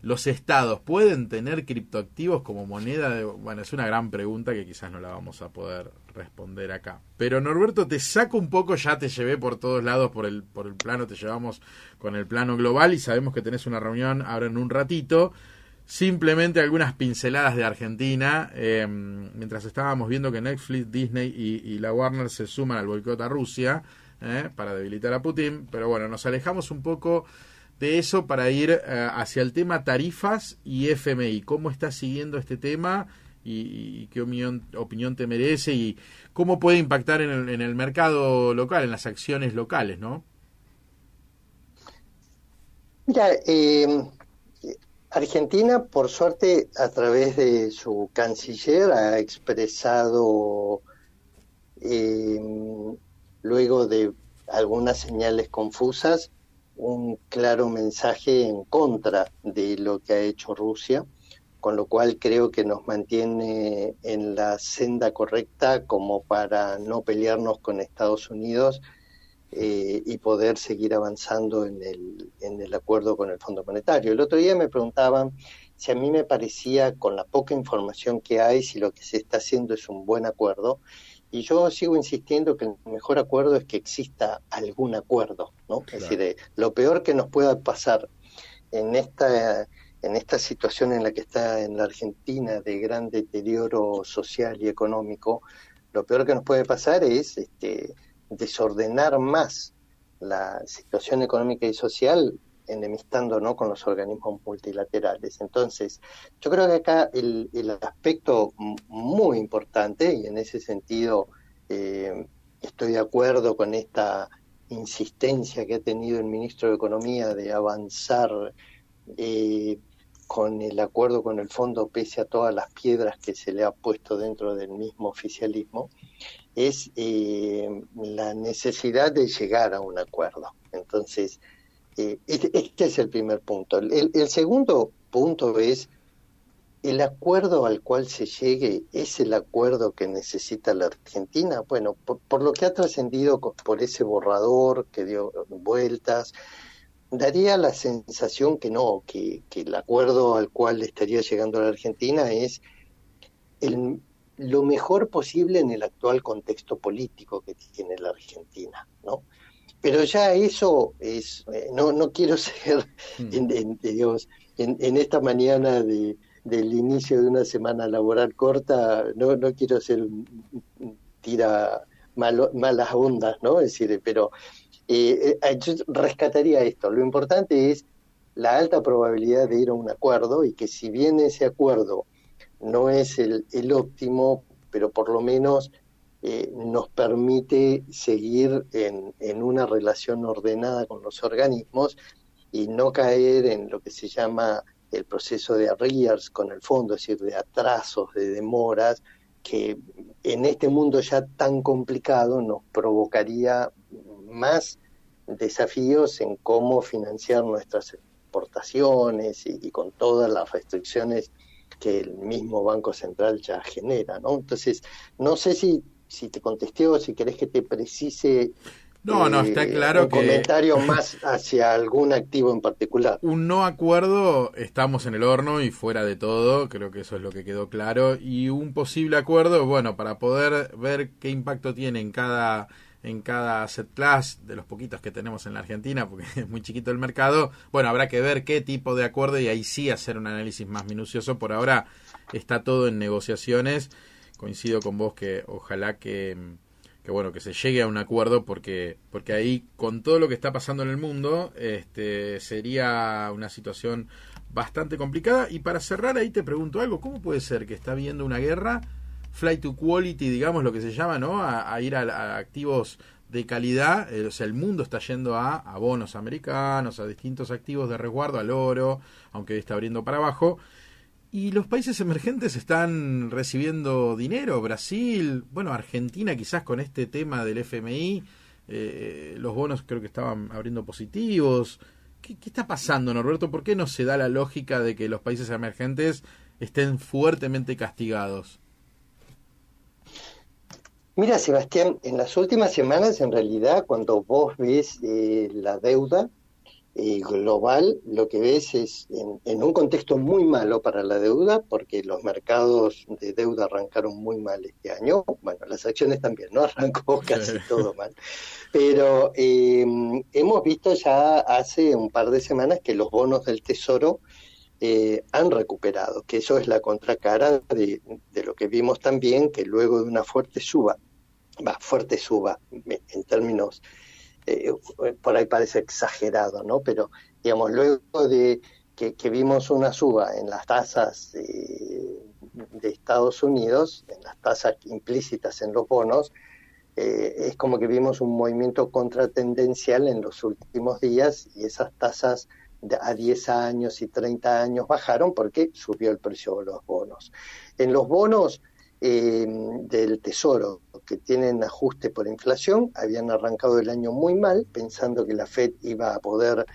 los estados pueden tener criptoactivos como moneda bueno es una gran pregunta que quizás no la vamos a poder responder acá pero Norberto te saco un poco ya te llevé por todos lados por el por el plano te llevamos con el plano global y sabemos que tenés una reunión ahora en un ratito simplemente algunas pinceladas de Argentina em, mientras estábamos viendo que Netflix Disney y, la Warner se suman al boicot a Rusia ¿eh? para debilitar a Putin. Pero bueno, nos alejamos un poco de eso para ir eh, hacia el tema tarifas y FMI. ¿Cómo estás siguiendo este tema y, qué opinión, opinión, te merece y cómo puede impactar en el, en el mercado local, en las acciones locales, ¿no?
Mira, eh, Argentina, por suerte, a través de su canciller, ha expresado, eh, luego de algunas señales confusas, un claro mensaje en contra de lo que ha hecho Rusia, con lo cual creo que nos mantiene en la senda correcta como para no pelearnos con Estados Unidos eh, y poder seguir avanzando en el, en el acuerdo con el Fondo Monetario. El otro día me preguntaban si a mí me parecía, con la poca información que hay, si lo que se está haciendo es un buen acuerdo. Y yo sigo insistiendo que el mejor acuerdo es que exista algún acuerdo, ¿no? Es decir, lo peor que nos pueda pasar en esta en esta situación en la que está en la Argentina de gran deterioro social y económico, lo peor que nos puede pasar es este, desordenar más la situación económica y social enemistando ¿no? con los organismos multilaterales. Entonces, yo creo que acá el, aspecto muy importante, y en ese sentido eh, estoy de acuerdo con esta insistencia que ha tenido el ministro de Economía de avanzar eh, con el acuerdo con el fondo, pese a todas las piedras que se le ha puesto dentro del mismo oficialismo, es eh, la necesidad de llegar a un acuerdo. Entonces, eh, este, este, es el primer punto. El, segundo punto es, ¿el acuerdo al cual se llegue es el acuerdo que necesita la Argentina? Bueno, por, lo que ha trascendido por ese borrador que dio vueltas, daría la sensación que no, que, que el acuerdo al cual estaría llegando la Argentina es el, lo mejor posible en el actual contexto político que tiene la Argentina, ¿no? Pero ya eso es, eh, no, no quiero [laughs] ser, mm. en, en, esta mañana de, del inicio de una semana laboral corta, no, no quiero ser tira malas ondas, ¿no? Es decir, pero eh, eh, yo rescataría esto. Lo importante es la alta probabilidad de ir a un acuerdo y que si bien ese acuerdo no es el, el óptimo, pero por lo menos eh, nos permite seguir en, en, una relación ordenada con los organismos y no caer en lo que se llama el proceso de arrears con el fondo, es decir, de atrasos, de demoras, que en este mundo ya tan complicado nos provocaría más desafíos en cómo financiar nuestras exportaciones y con todas las restricciones que el mismo Banco Central ya genera, ¿no? Entonces, no sé si, si te contesté o si querés que te precise
no, no, está eh, claro
un comentario [laughs] más hacia algún activo en particular.
Un no acuerdo, estamos en el horno y fuera de todo, creo que eso es lo que quedó claro. Y un posible acuerdo, bueno, para poder ver qué impacto tiene en cada en cada set class de los poquitos que tenemos en la Argentina, porque [laughs] es muy chiquito el mercado, bueno, habrá que ver qué tipo de acuerdo y ahí sí hacer un análisis más minucioso. Por ahora está todo en negociaciones. Coincido con vos que ojalá que, que bueno, que se llegue a un acuerdo porque porque ahí con todo lo que está pasando en el mundo, este sería una situación bastante complicada y para cerrar ahí te pregunto algo, ¿cómo puede ser que está habiendo una guerra flight to quality, digamos lo que se llama, ¿no? A, ir a, activos de calidad, eh, o sea, el mundo está yendo a, bonos americanos, a distintos activos de resguardo, al oro, aunque está abriendo para abajo. Y los países emergentes están recibiendo dinero, Brasil, bueno, Argentina quizás con este tema del FMI, eh, los bonos creo que estaban abriendo positivos. ¿Qué, ¿Qué está pasando, Norberto? ¿Por qué no se da la lógica de que los países emergentes estén fuertemente castigados?
Mira, Sebastián, en las últimas semanas, en realidad, cuando vos ves eh, la deuda eh, global, lo que ves es en, un contexto muy malo para la deuda, porque los mercados de deuda arrancaron muy mal este año. Bueno, las acciones también, ¿no? [laughs] Arrancó casi [laughs] todo mal. Pero em, hemos visto ya hace un par de semanas que los bonos del Tesoro eh, han recuperado, que eso es la contracara de, de, lo que vimos también, que luego de una fuerte suba va, fuerte suba en términos, eh, por ahí parece exagerado, ¿no? Pero, digamos, luego de que, vimos una suba en las tasas de Estados Unidos, en las tasas implícitas en los bonos, eh, es como que vimos un movimiento contratendencial en los últimos días y esas tasas a 10 años y 30 años bajaron porque subió el precio de los bonos. En los bonos eh, del Tesoro que tienen ajuste por inflación habían arrancado el año muy mal pensando que la Fed iba a poder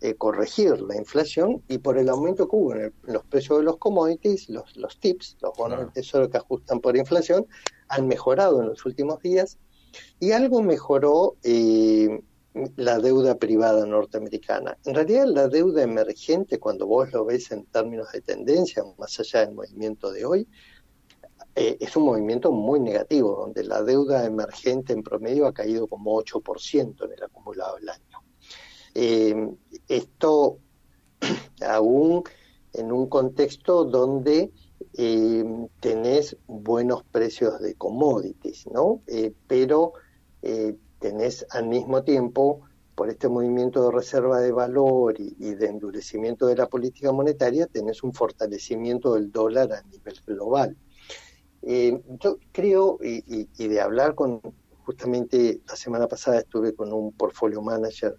eh, corregir la inflación y por el aumento que hubo en, los precios de los commodities, los, los TIPS, los bonos del Tesoro que ajustan por inflación, han mejorado en los últimos días y algo mejoró eh, la deuda privada norteamericana. En realidad la deuda emergente, cuando vos lo ves en términos de tendencia, más allá del movimiento de hoy, eh, es un movimiento muy negativo, donde la deuda emergente en promedio ha caído como 8% en el acumulado del año. Eh, esto [clears throat] aún en un contexto donde eh, tenés buenos precios de commodities, ¿no? Pero tenés al mismo tiempo, por este movimiento de reserva de valor y, de endurecimiento de la política monetaria, tenés un fortalecimiento del dólar a nivel global. Yo creo, y, y de hablar con, justamente la semana pasada estuve con un portfolio manager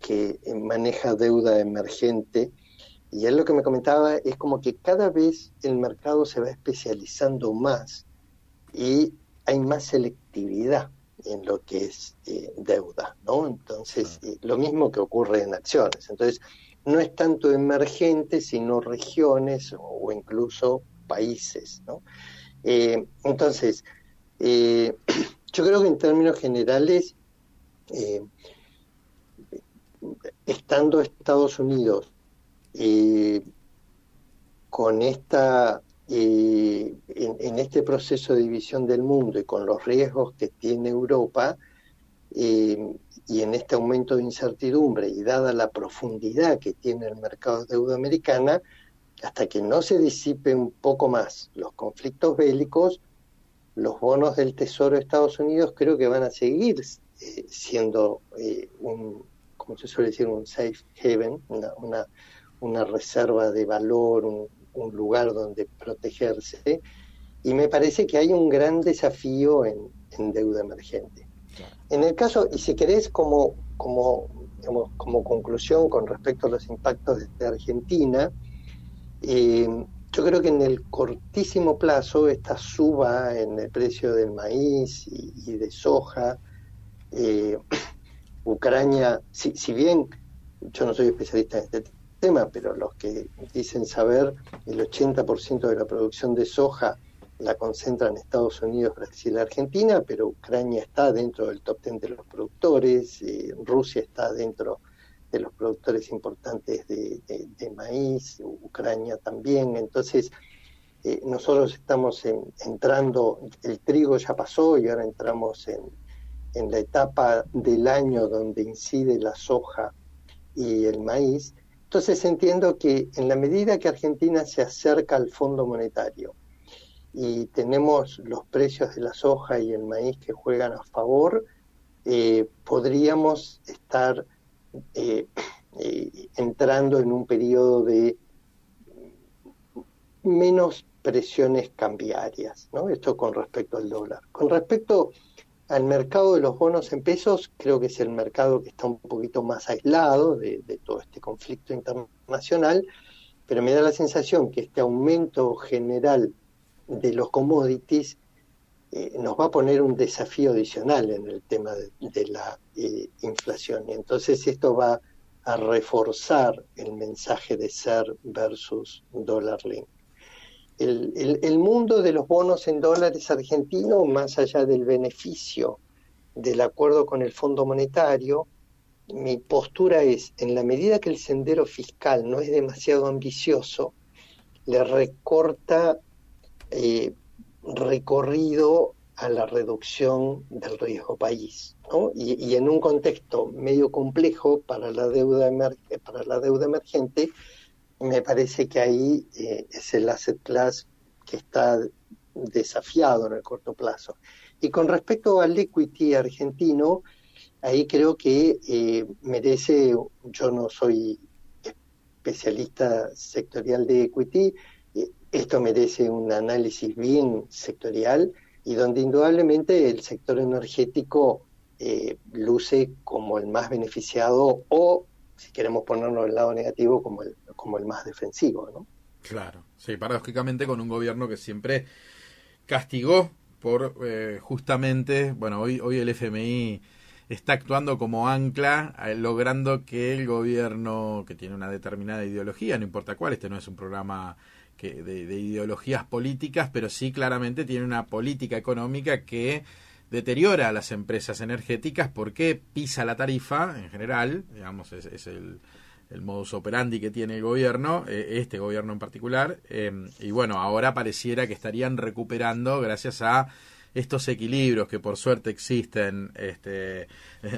que maneja deuda emergente, y él lo que me comentaba es como que cada vez el mercado se va especializando más y hay más selectividad en lo que es eh, deuda, ¿no? Entonces, eh, lo mismo que ocurre en acciones. Entonces, no es tanto emergente, sino regiones o, incluso países, ¿no? Eh, entonces, [clears throat] yo creo que en términos generales, estando Estados Unidos eh, con esta, eh, en, este proceso de división del mundo y con los riesgos que tiene Europa, eh, y en este aumento de incertidumbre y dada la profundidad que tiene el mercado de deuda americana, hasta que no se disipe un poco más los conflictos bélicos, los bonos del Tesoro de Estados Unidos creo que van a seguir siendo un, como se suele decir, un safe haven, una una reserva de valor, un, lugar donde protegerse. Y me parece que hay un gran desafío en, deuda emergente. En el caso, y si querés, como, como, como conclusión con respecto a los impactos de Argentina, eh, yo creo que en el cortísimo plazo esta suba en el precio del maíz y, de soja, eh, [clears throat] Ucrania, si, si, bien yo no soy especialista en este tema, pero los que dicen saber, el 80% de la producción de soja la concentra en Estados Unidos, Brasil y Argentina, pero Ucrania está dentro del top 10 de los productores, eh, Rusia está dentro de los productores importantes de, maíz, Ucrania también. Entonces, eh, nosotros estamos entrando, el trigo ya pasó y ahora entramos en, en la etapa del año donde incide la soja y el maíz, entonces entiendo que en la medida que Argentina se acerca al Fondo Monetario y tenemos los precios de la soja y el maíz que juegan a favor, eh, podríamos estar eh, eh, entrando en un periodo de menos presiones cambiarias, ¿no? Esto con respecto al dólar. Con respecto al mercado de los bonos en pesos, creo que es el mercado que está un poquito más aislado de, todo este conflicto internacional, pero me da la sensación que este aumento general de los commodities eh, nos va a poner un desafío adicional en el tema de, la eh, inflación. Y entonces esto va a reforzar el mensaje de ser versus dólar link el, mundo de los bonos en dólares argentinos, más allá del beneficio del acuerdo con el Fondo Monetario, mi postura es, en la medida que el sendero fiscal no es demasiado ambicioso, le recorta eh, recorrido a la reducción del riesgo país. Y, en un contexto medio complejo para la deuda, para la deuda emergente, me parece que ahí eh, es el asset class que está desafiado en el corto plazo. Y con respecto al equity argentino, ahí creo que eh, merece, yo no soy especialista sectorial de equity, esto merece un análisis bien sectorial y donde indudablemente el sector energético eh, luce como el más beneficiado o, si queremos ponerlo del lado negativo, como el, como el más defensivo, ¿no?
Claro, sí, paradójicamente con un gobierno que siempre castigó por eh, justamente, bueno, hoy, hoy el FMI está actuando como ancla, eh, logrando que el gobierno que tiene una determinada ideología, no importa cuál, este no es un programa que, de, de ideologías políticas, pero sí claramente tiene una política económica que deteriora a las empresas energéticas porque pisa la tarifa en general, digamos, es, el, modus operandi que tiene el gobierno, eh, este gobierno en particular, eh, y bueno, ahora pareciera que estarían recuperando gracias a estos equilibrios que por suerte existen, este,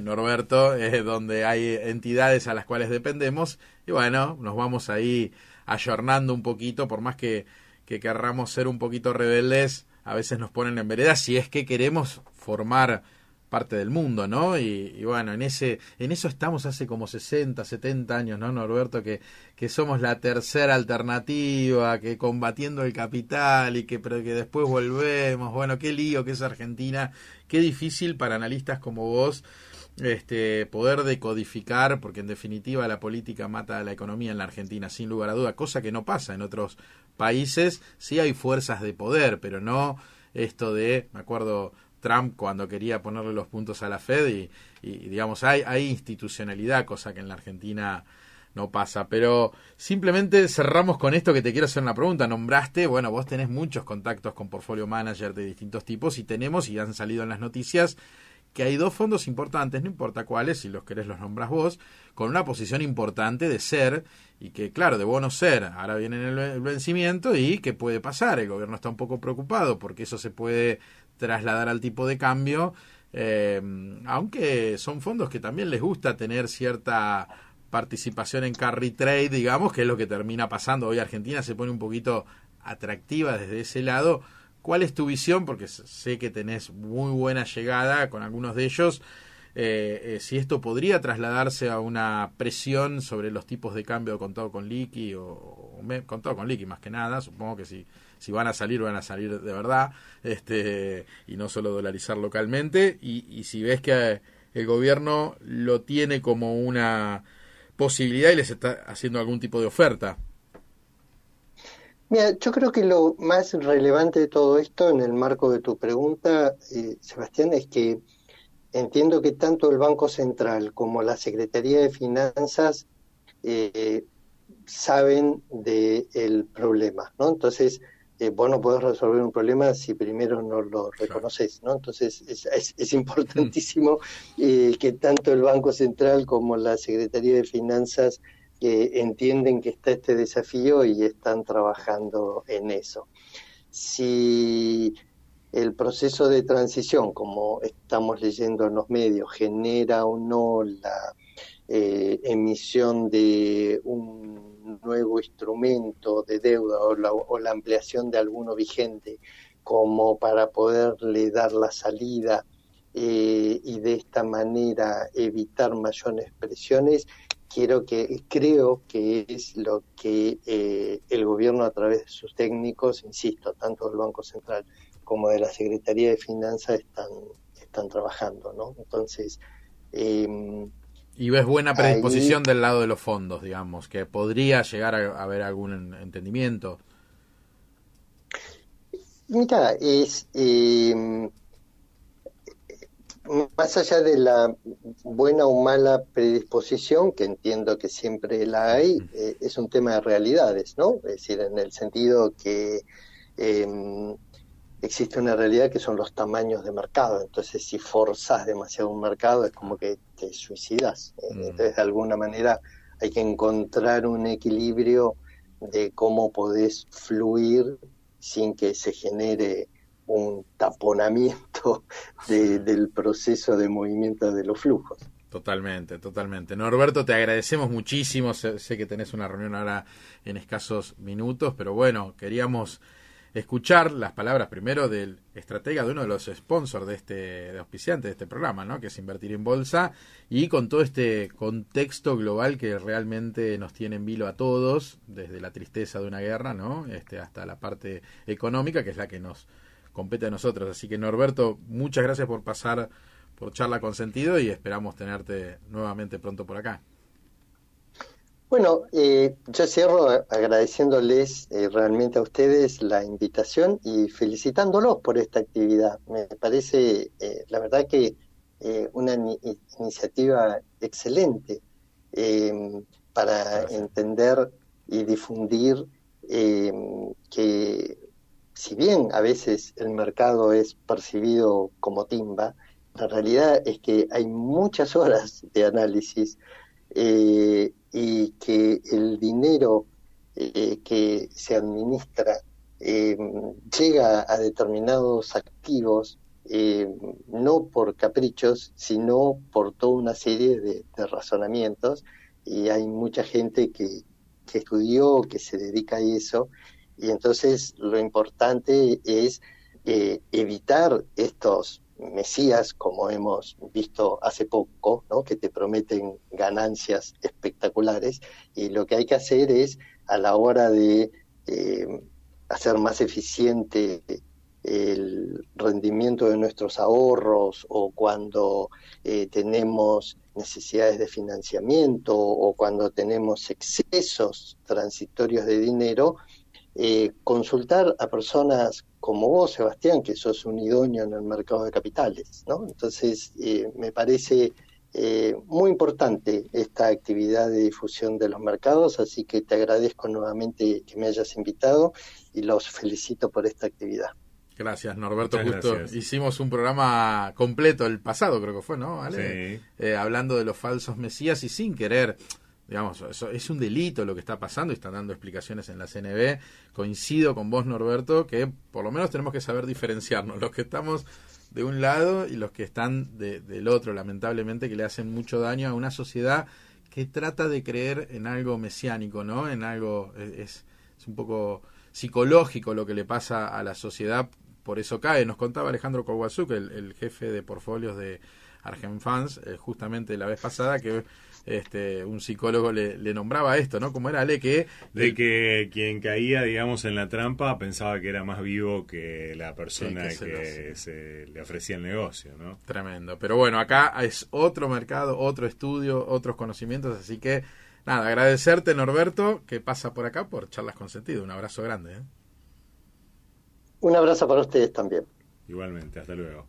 Norberto, eh, donde hay entidades a las cuales dependemos, y bueno, nos vamos ahí ayornando un poquito, por más que, que querramos ser un poquito rebeldes, a veces nos ponen en vereda si es que queremos formar parte del mundo, ¿no? Y, y, bueno, en ese, en eso estamos hace como 60, 70 años, ¿no, Norberto? Que, que somos la tercera alternativa, que combatiendo el capital y que, pero que después volvemos. Bueno, qué lío que es Argentina, qué difícil para analistas como vos este, poder decodificar, porque en definitiva la política mata a la economía en la Argentina, sin lugar a duda, cosa que no pasa en otros países. Sí hay fuerzas de poder, pero no esto de, me acuerdo, Trump cuando quería ponerle los puntos a la Fed y, digamos, hay, hay institucionalidad, cosa que en la Argentina no pasa. Pero simplemente cerramos con esto que te quiero hacer una pregunta. Nombraste, bueno, vos tenés muchos contactos con portfolio manager de distintos tipos y tenemos, y han salido en las noticias, que hay dos fondos importantes, no importa cuáles, si los querés los nombras vos, con una posición importante de ser y que, claro, de no ser, ahora viene el vencimiento y que puede pasar. El gobierno está un poco preocupado porque eso se puede trasladar al tipo de cambio, eh, aunque son fondos que también les gusta tener cierta participación en carry trade, digamos, que es lo que termina pasando. Hoy Argentina se pone un poquito atractiva desde ese lado. ¿Cuál es tu visión? Porque sé que tenés muy buena llegada con algunos de ellos. Eh, eh, si esto podría trasladarse a una presión sobre los tipos de cambio contado con liqui o, contado con liqui más que nada, supongo que si si van a salir, van a salir de verdad, este, y no solo dolarizar localmente, y, y si ves que el gobierno lo tiene como una posibilidad y les está haciendo algún tipo de oferta.
Mira, yo creo que lo más relevante de todo esto en el marco de tu pregunta, eh, Sebastián, es que entiendo que tanto el Banco Central como la Secretaría de Finanzas eh, saben del el problema, ¿no? Entonces, eh, vos no podés resolver un problema si primero no lo reconoces, ¿no? Entonces es, es, es importantísimo eh, que tanto el Banco Central como la Secretaría de Finanzas eh, entienden que está este desafío y están trabajando en eso. Si el proceso de transición, como estamos leyendo en los medios, genera o no la eh, emisión de un nuevo instrumento de deuda o la, o la ampliación de alguno vigente como para poderle dar la salida eh, y de esta manera evitar mayores presiones, quiero que, creo que es lo que eh, el gobierno a través de sus técnicos, insisto, tanto del Banco Central como de la Secretaría de Finanzas están, están trabajando, ¿no? Entonces, eh,
y ves buena predisposición Ahí... del lado de los fondos, digamos, que podría llegar a haber algún entendimiento.
Mira, es eh, más allá de la buena o mala predisposición, que entiendo que siempre la hay, eh, es un tema de realidades, ¿no? Es decir, en el sentido que eh, existe una realidad que son los tamaños de mercado. Entonces, si forzas demasiado un mercado, es como que te suicidas. Mm. Entonces, de alguna manera, hay que encontrar un equilibrio de cómo podés fluir sin que se genere un taponamiento [laughs] de, del proceso de movimiento de los flujos.
Totalmente, totalmente. Norberto, te agradecemos muchísimo. Sé, sé que tenés una reunión ahora en escasos minutos, pero bueno, queríamos escuchar las palabras primero del estratega de uno de los sponsors de este de auspiciante de este programa, ¿no? que es invertir en bolsa y con todo este contexto global que realmente nos tiene en vilo a todos, desde la tristeza de una guerra, ¿no? Este hasta la parte económica que es la que nos compete a nosotros. Así que Norberto, muchas gracias por pasar por charla con sentido y esperamos tenerte nuevamente pronto por acá.
Bueno, eh, yo cierro agradeciéndoles eh, realmente a ustedes la invitación y felicitándolos por esta actividad. Me parece, eh, la verdad que una iniciativa excelente para entender y difundir que si bien a veces el mercado es percibido como timba, la realidad es que hay muchas horas de análisis eh, y que el dinero eh, que se administra eh, llega a determinados activos no por caprichos, sino por toda una serie de, razonamientos y hay mucha gente que, que estudió, que se dedica a eso y entonces lo importante es evitar estos mesías, como hemos visto hace poco, ¿no? que te prometen ganancias espectaculares, y lo que hay que hacer es, a la hora de eh, hacer más eficiente el rendimiento de nuestros ahorros o cuando eh, tenemos necesidades de financiamiento o cuando tenemos excesos transitorios de dinero, eh, consultar a personas como vos, Sebastián, que sos un idóneo en el mercado de capitales, ¿no? Entonces, eh, me parece eh, muy importante esta actividad de difusión de los mercados, así que te agradezco nuevamente que me hayas invitado y los felicito por esta actividad.
Gracias, Norberto. Justo hicimos un programa completo el pasado, creo que fue, ¿no?
Sí.
Eh, hablando de los falsos mesías y sin querer digamos, eso es un delito lo que está pasando y están dando explicaciones en la CNB. Coincido con vos, Norberto, que por lo menos tenemos que saber diferenciarnos, los que estamos de un lado y los que están del otro, lamentablemente, que le hacen mucho daño a una sociedad que trata de creer en algo mesiánico, ¿no? En algo, es, es un poco psicológico lo que le pasa a la sociedad, por eso cae. Nos contaba Alejandro Kowalczuk, el, el jefe de portfolios de Argenfans, eh, justamente la vez pasada, que este, un psicólogo le, nombraba esto, ¿no? Como era Ale que...
De que quien caía, digamos, en la trampa pensaba que era más vivo que la persona que, se, le ofrecía el negocio, ¿no?
Tremendo. Pero bueno, acá es otro mercado, otro estudio, otros conocimientos, así que nada, agradecerte Norberto que pasa por acá por Charlas con Sentido. Un abrazo grande. ¿eh?
Un abrazo para ustedes también.
Igualmente, hasta luego.